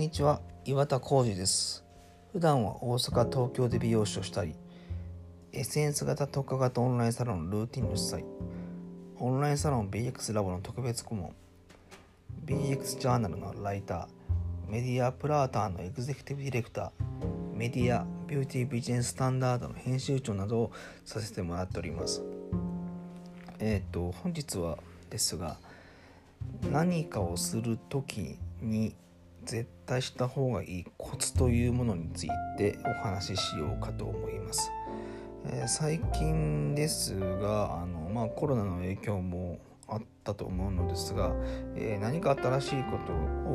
にちは。岩田浩二です。普段は大阪東京で美容師をしたり SNS 型特化型オンラインサロンルーティンの主催オンラインサロン BX ラボの特別顧問 BX ジャーナルのライターメディアプラーターのエグゼクティブディレクターメディアビューティービジネススタンダードの編集長などをさせてもらっております。えっ、と本日はですが何かをする時に絶対した方がいいコツというものについてお話ししようかと思います。えー、最近ですがあの、まあ、コロナの影響もあったと思うのですが、えー、何か新しいこと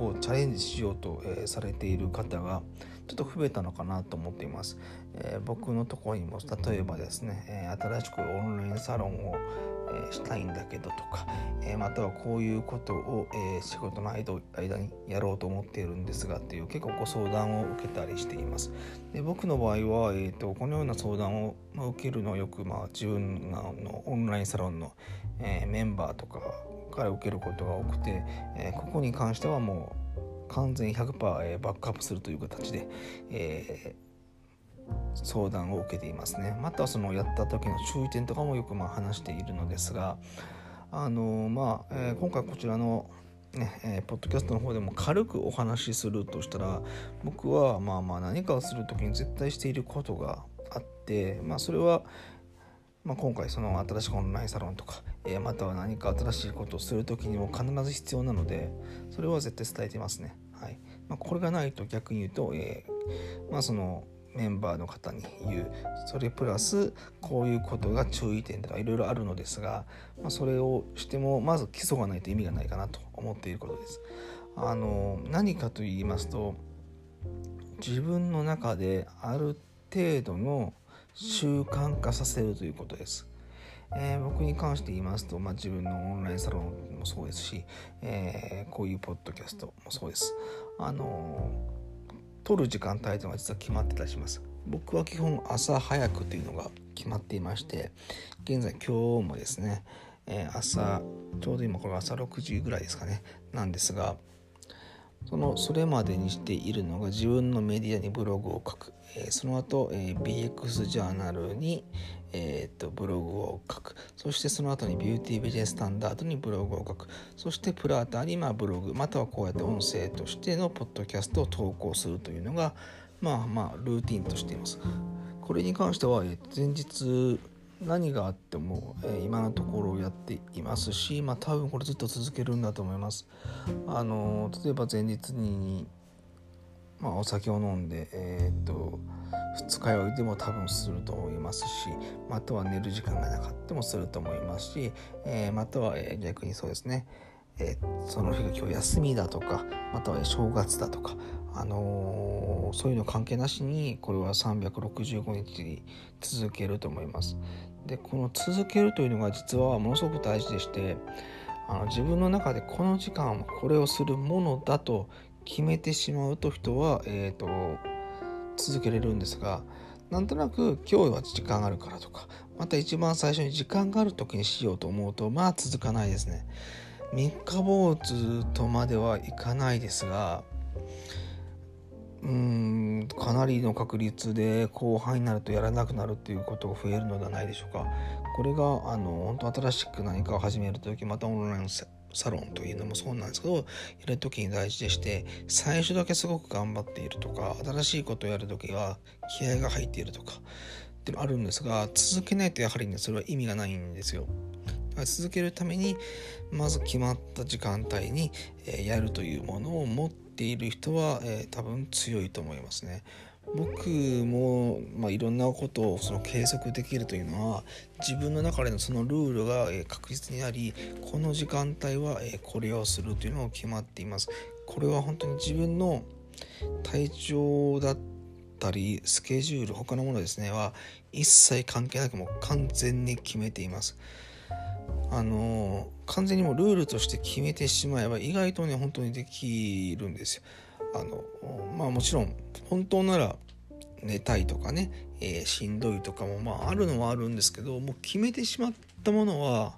をチャレンジしようと、えー、されている方がちょっと増えたのかなと思っています。え僕のところにも例えばですね、え新しくオンラインサロンをしたいんだけどとか、えまたはこういうことを、え仕事の間にやろうと思っているんですがっていう結構ご相談を受けたりしています。で僕の場合は、えーと、このような相談を、ま受けるのはよく、まあ、自分のオンラインサロンの、えメンバーとかから受けることが多くて、えここに関してはもう完全100%バックアップするという形で、え相談を受けていますねまたそのやった時の注意点とかもよくまあ話しているのですがあのまあ、えー、今回こちらのねえー、ポッドキャストの方でも軽くお話しするとしたら僕はまあまあ何かをする時に絶対していることがあって、まあ、それは、まあ、今回その新しくオンラインサロンとか、えー、または何か新しいことをする時にも必ず必要なのでそれは絶対伝えてますね。はいまあ、これがないと逆に言うと、えー、まあそのメンバーの方に言うそれプラスこういうことが注意点とかいろいろあるのですが、まあ、それをしてもまず基礎がないと意味がないかなと思っていることです。あの何かと言いますと自分の中である程度の習慣化させるということです。えー、僕に関して言いますと、まあ、自分のオンラインサロンもそうですし、えー、こういうポッドキャストもそうです。あの取る時間帯というのが実は決まってたりします。僕は基本朝早くというのが決まっていまして、現在今日もですね、えー、朝、ちょうど今これ朝6時ぐらいですかね、なんですが、そのそれまでにしているのが自分のメディアにブログを書く、えー、その後、えー、BX ジャーナルに、えーと、ブログを書く。そしてその後にビューティービジネススタンダードにブログを書く。そしてプラーターにまあブログ。またはこうやって音声としてのポッドキャストを投稿するというのがまあまあルーティンとしています。これに関しては、え前日何があっても、え今のところやっていますし、まあ、多分これずっと続けるんだと思います。あの例えば前日に、まあ、お酒を飲んで、えー、っと二日酔いでも多分すると思いますしまたは寝る時間がなかったもすると思いますし、えー、または、え逆にそうですね、えー、その日が今日休みだとかまたは正月だとか、あのー、そういうの関係なしにこれは365日続けると思います。でこの続けるというのが実はものすごく大事でしてあの自分の中でこの時間はこれをするものだと決めてしまうと人は、えーと続けれるんですがなんとなく今日は時間があるからとかまた一番最初に時間がある時にしようと思うとまあ続かないですね三日坊主とまではいかないですがなりの確率で後半になるとやらなくなるっていうことが増えるのではないでしょうかこれがあの本当新しく何かを始める時またオンラインサロンというのもそうなんですけどやる時に大事でして最初だけすごく頑張っているとか新しいことをやる時は気合が入っているとかっていうのあるんですが続けないとやはりねそれは意味がないんですよ。続けるためにまず決まった時間帯に、えやるというものを持ってている人は、え多分強いと思いますね。僕も、まあ、いろんなことをその計測できるというのは自分の中でのそのルールが確実にありこの時間帯はこれをするというのが決まっていますこれは本当に自分の体調だったりスケジュール他のものですねは一切関係なくもう完全に決めていますあの完全にもうルールとして決めてしまえば意外とね本当にできるんですよあのまあもちろん本当なら寝たいとかね、えー、しんどいとかもまああるのはあるんですけどもう決めてしまったものは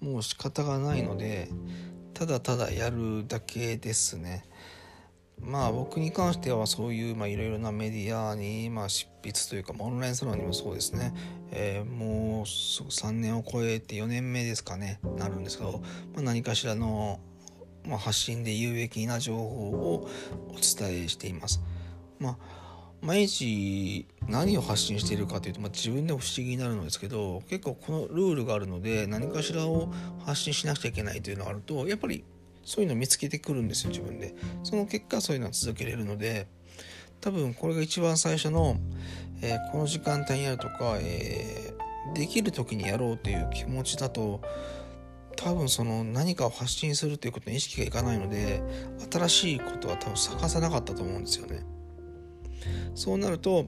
もう仕方がないのでただただやるだけですね。まあ僕に関してはそういういろいろなメディアにまあ執筆というかオンラインサロンにもそうですね、えー、もうすぐ3年を超えて4年目ですかねなるんですけど、まあ、何かしらの、まあ、発信で有益な情報をお伝えしています。まあ毎日何を発信しているかというと、まあ、自分でも不思議になるんですけど結構このルールがあるので何かしらを発信しなくちゃいけないというのがあるとやっぱりそういうの見つけてくるんですよ自分で。その結果そういうのは続けれるので多分これが一番最初の、えー、この時間帯にやるとか、えー、できる時にやろうという気持ちだと多分その何かを発信するということに意識がいかないので新しいことは多分探さなかったと思うんですよね。そうなると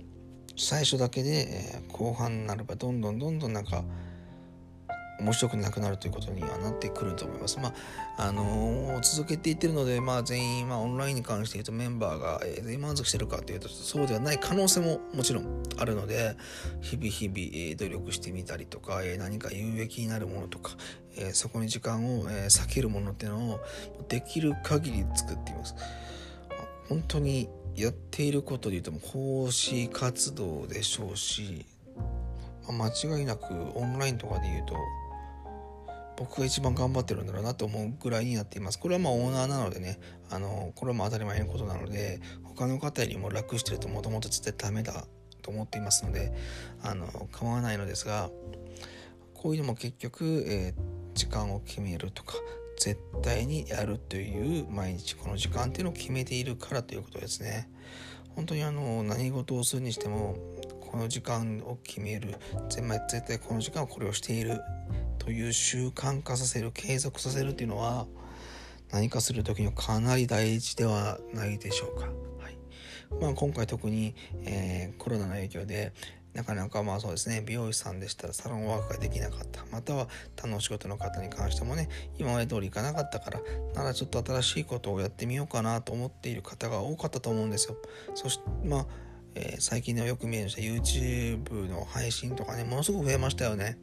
最初だけで、えー、後半になればどんどんどんどんなんか面白くなくなるということにはなってくると思います。まあ、あのー、続けていってるので、まあ、全員、まあ、オンラインに関して言うとメンバーが、えー、満足してるかというとそうではない可能性ももちろんあるので日々日々、えー、努力してみたりとか、えー、何か有益になるものとか、えー、そこに時間を、えー、避けるものっていうのをできる限り作っています。本当にやっていることで言うと講師活動でしょうし、まあ、間違いなくオンラインとかで言うと僕が一番頑張ってるんだろうなと思うぐらいになっています。これはまあオーナーなのでね、あの、これはまあ当たり前のことなので、他の方よりも楽してるともともと絶対ダメだと思っていますので、あの、構わないのですが、こういうのも結局、えー、時間を決めるとか、絶対にやるという毎日この時間っていうのを決めているからということですね。本当にあの、何事をするにしても、この時間を決める絶対この時間はこれをしているという習慣化させる継続させるっていうのは何かする時にはかなり大事ではないでしょうか。はいまあ、今回特に、えー、コロナの影響でなかなかまあそうですね美容師さんでしたらサロンワークができなかったまたは他のお仕事の方に関してもね今まで通りいかなかったからならちょっと新しいことをやってみようかなと思っている方が多かったと思うんですよ。そしてまあえー、最近ではよく見える YouTube の配信とかねものすごく増えましたよね。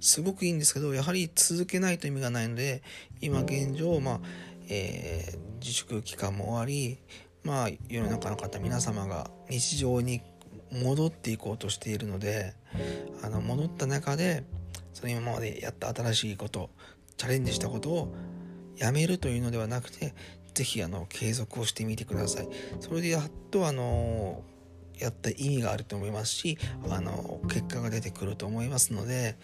すごくいいんですけどやはり続けないと意味がないので今現状、まあえー、自粛期間も終わり、まあ、世の中の方皆様が日常に戻っていこうとしているのであの戻った中でその今までやった新しいことチャレンジしたことをやめるというのではなくて是非継続をしてみてください。それでやっとあのやった意味があると思いますしあの結果が出てくると思いますので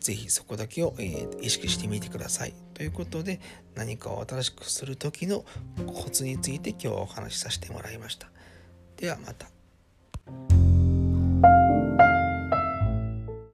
ぜひそこだけを、えー、意識してみてください。ということで何かを新しくする時のコツについて今日はお話しさせてもらいました。ではまた。